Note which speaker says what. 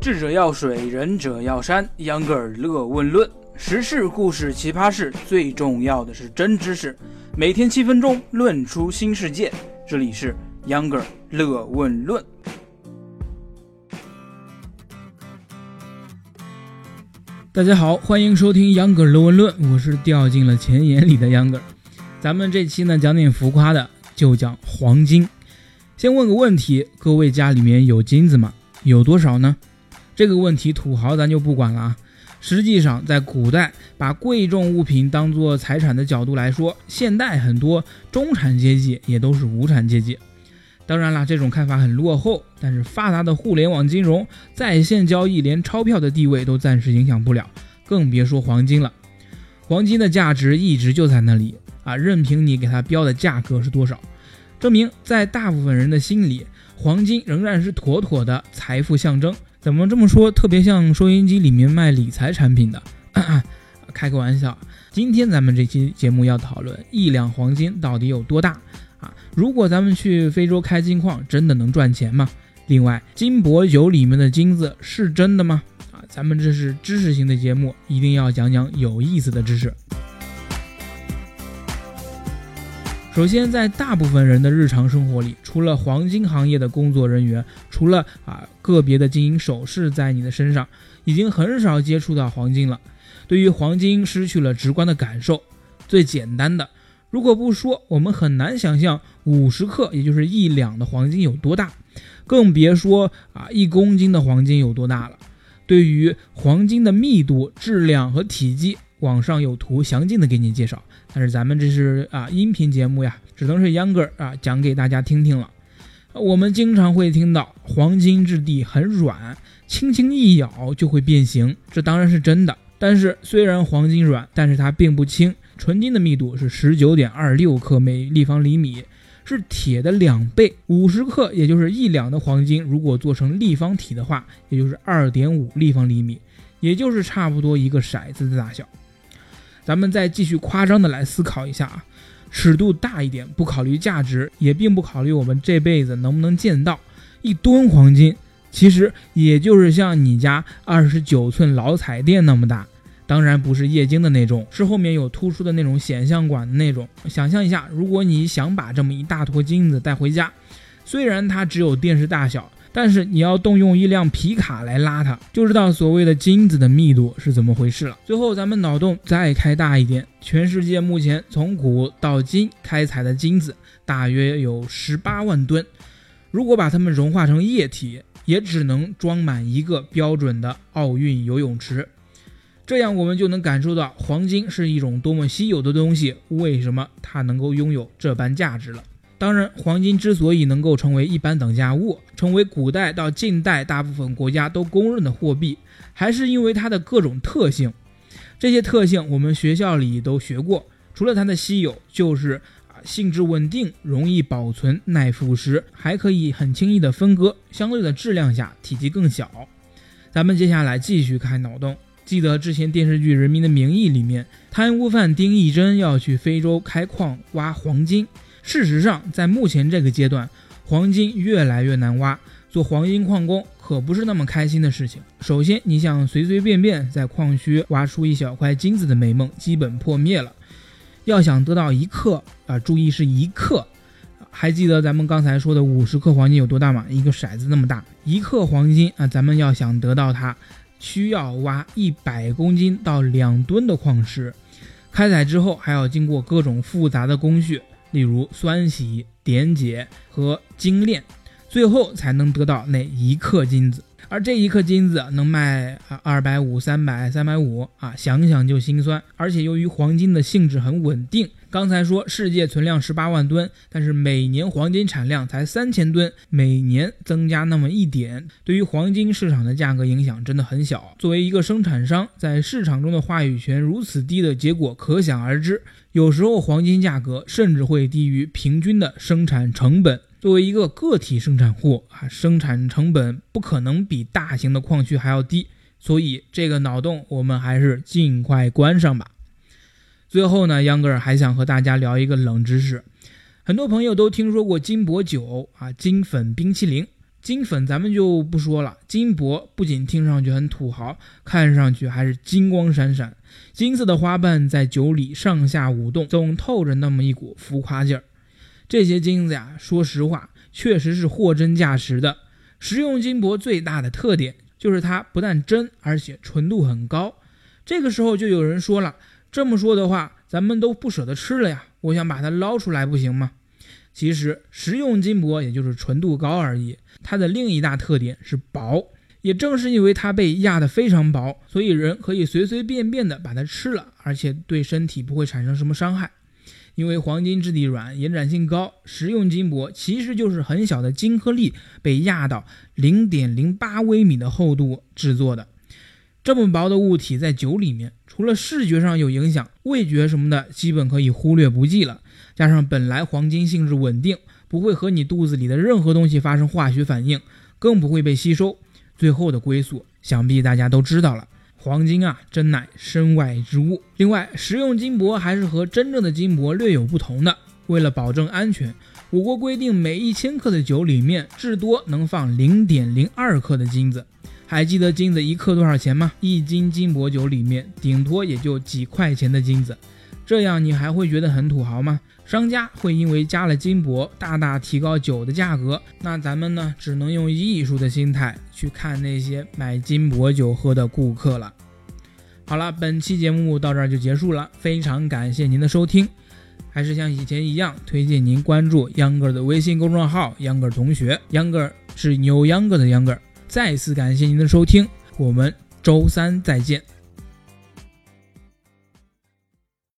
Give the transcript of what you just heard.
Speaker 1: 智者要水，仁者要山。秧歌尔乐问论，时事、故事、奇葩事，最重要的是真知识。每天七分钟，论出新世界。这里是秧歌尔乐问论。大家好，欢迎收听秧歌尔乐问论，我是掉进了钱眼里的秧歌尔。咱们这期呢讲点浮夸的，就讲黄金。先问个问题，各位家里面有金子吗？有多少呢？这个问题土豪咱就不管了啊。实际上，在古代，把贵重物品当做财产的角度来说，现代很多中产阶级也都是无产阶级。当然了，这种看法很落后。但是发达的互联网金融、在线交易，连钞票的地位都暂时影响不了，更别说黄金了。黄金的价值一直就在那里啊，任凭你给它标的价格是多少。证明在大部分人的心里，黄金仍然是妥妥的财富象征。怎么这么说？特别像收音机里面卖理财产品的。开个玩笑，今天咱们这期节目要讨论一两黄金到底有多大啊？如果咱们去非洲开金矿，真的能赚钱吗？另外，金箔酒里面的金子是真的吗？啊，咱们这是知识型的节目，一定要讲讲有意思的知识。首先，在大部分人的日常生活里，除了黄金行业的工作人员，除了啊个别的金银首饰在你的身上，已经很少接触到黄金了。对于黄金失去了直观的感受。最简单的，如果不说，我们很难想象五十克，也就是一两的黄金有多大，更别说啊一公斤的黄金有多大了。对于黄金的密度、质量和体积。网上有图详尽的给你介绍，但是咱们这是啊音频节目呀，只能是秧歌儿啊讲给大家听听了。我们经常会听到黄金质地很软，轻轻一咬就会变形，这当然是真的。但是虽然黄金软，但是它并不轻。纯金的密度是十九点二六克每立方厘米，是铁的两倍。五十克，也就是一两的黄金，如果做成立方体的话，也就是二点五立方厘米，也就是差不多一个骰子的大小。咱们再继续夸张的来思考一下啊，尺度大一点，不考虑价值，也并不考虑我们这辈子能不能见到一吨黄金，其实也就是像你家二十九寸老彩电那么大，当然不是液晶的那种，是后面有突出的那种显像管的那种。想象一下，如果你想把这么一大坨金子带回家，虽然它只有电视大小。但是你要动用一辆皮卡来拉它，就知道所谓的金子的密度是怎么回事了。最后，咱们脑洞再开大一点，全世界目前从古到今开采的金子大约有十八万吨，如果把它们融化成液体，也只能装满一个标准的奥运游泳池。这样，我们就能感受到黄金是一种多么稀有的东西，为什么它能够拥有这般价值了。当然，黄金之所以能够成为一般等价物，成为古代到近代大部分国家都公认的货币，还是因为它的各种特性。这些特性我们学校里都学过。除了它的稀有，就是啊性质稳定、容易保存、耐腐蚀，还可以很轻易的分割。相对的质量下，体积更小。咱们接下来继续开脑洞。记得之前电视剧《人民的名义》里面，贪污犯丁义珍要去非洲开矿挖黄金。事实上，在目前这个阶段，黄金越来越难挖，做黄金矿工可不是那么开心的事情。首先，你想随随便便在矿区挖出一小块金子的美梦基本破灭了。要想得到一克啊，注意是一克，还记得咱们刚才说的五十克黄金有多大吗？一个骰子那么大，一克黄金啊，咱们要想得到它，需要挖一百公斤到两吨的矿石，开采之后还要经过各种复杂的工序。例如酸洗、点解和精炼，最后才能得到那一克金子。而这一克金子能卖二百五、三百、三百五啊，想想就心酸。而且由于黄金的性质很稳定，刚才说世界存量十八万吨，但是每年黄金产量才三千吨，每年增加那么一点，对于黄金市场的价格影响真的很小。作为一个生产商，在市场中的话语权如此低的结果可想而知。有时候黄金价格甚至会低于平均的生产成本。作为一个个体生产户啊，生产成本不可能比大型的矿区还要低，所以这个脑洞我们还是尽快关上吧。最后呢，秧歌儿还想和大家聊一个冷知识，很多朋友都听说过金箔酒啊、金粉冰淇淋，金粉咱们就不说了，金箔不仅听上去很土豪，看上去还是金光闪闪，金色的花瓣在酒里上下舞动，总透着那么一股浮夸劲儿。这些金子呀，说实话，确实是货真价实的。食用金箔最大的特点就是它不但真，而且纯度很高。这个时候就有人说了，这么说的话，咱们都不舍得吃了呀，我想把它捞出来，不行吗？其实食用金箔也就是纯度高而已，它的另一大特点是薄。也正是因为它被压得非常薄，所以人可以随随便便的把它吃了，而且对身体不会产生什么伤害。因为黄金质地软，延展性高，食用金箔其实就是很小的金颗粒被压到零点零八微米的厚度制作的。这么薄的物体在酒里面，除了视觉上有影响，味觉什么的基本可以忽略不计了。加上本来黄金性质稳定，不会和你肚子里的任何东西发生化学反应，更不会被吸收。最后的归宿，想必大家都知道了。黄金啊，真乃身外之物。另外，食用金箔还是和真正的金箔略有不同的。为了保证安全，我国规定每一千克的酒里面至多能放零点零二克的金子。还记得金子一克多少钱吗？一斤金箔酒里面顶多也就几块钱的金子。这样你还会觉得很土豪吗？商家会因为加了金箔，大大提高酒的价格。那咱们呢，只能用艺术的心态去看那些买金箔酒喝的顾客了。好了，本期节目到这儿就结束了，非常感谢您的收听。还是像以前一样，推荐您关注秧歌的微信公众号“秧歌同学”，秧歌是牛秧歌的秧歌。再次感谢您的收听，我们周三再见。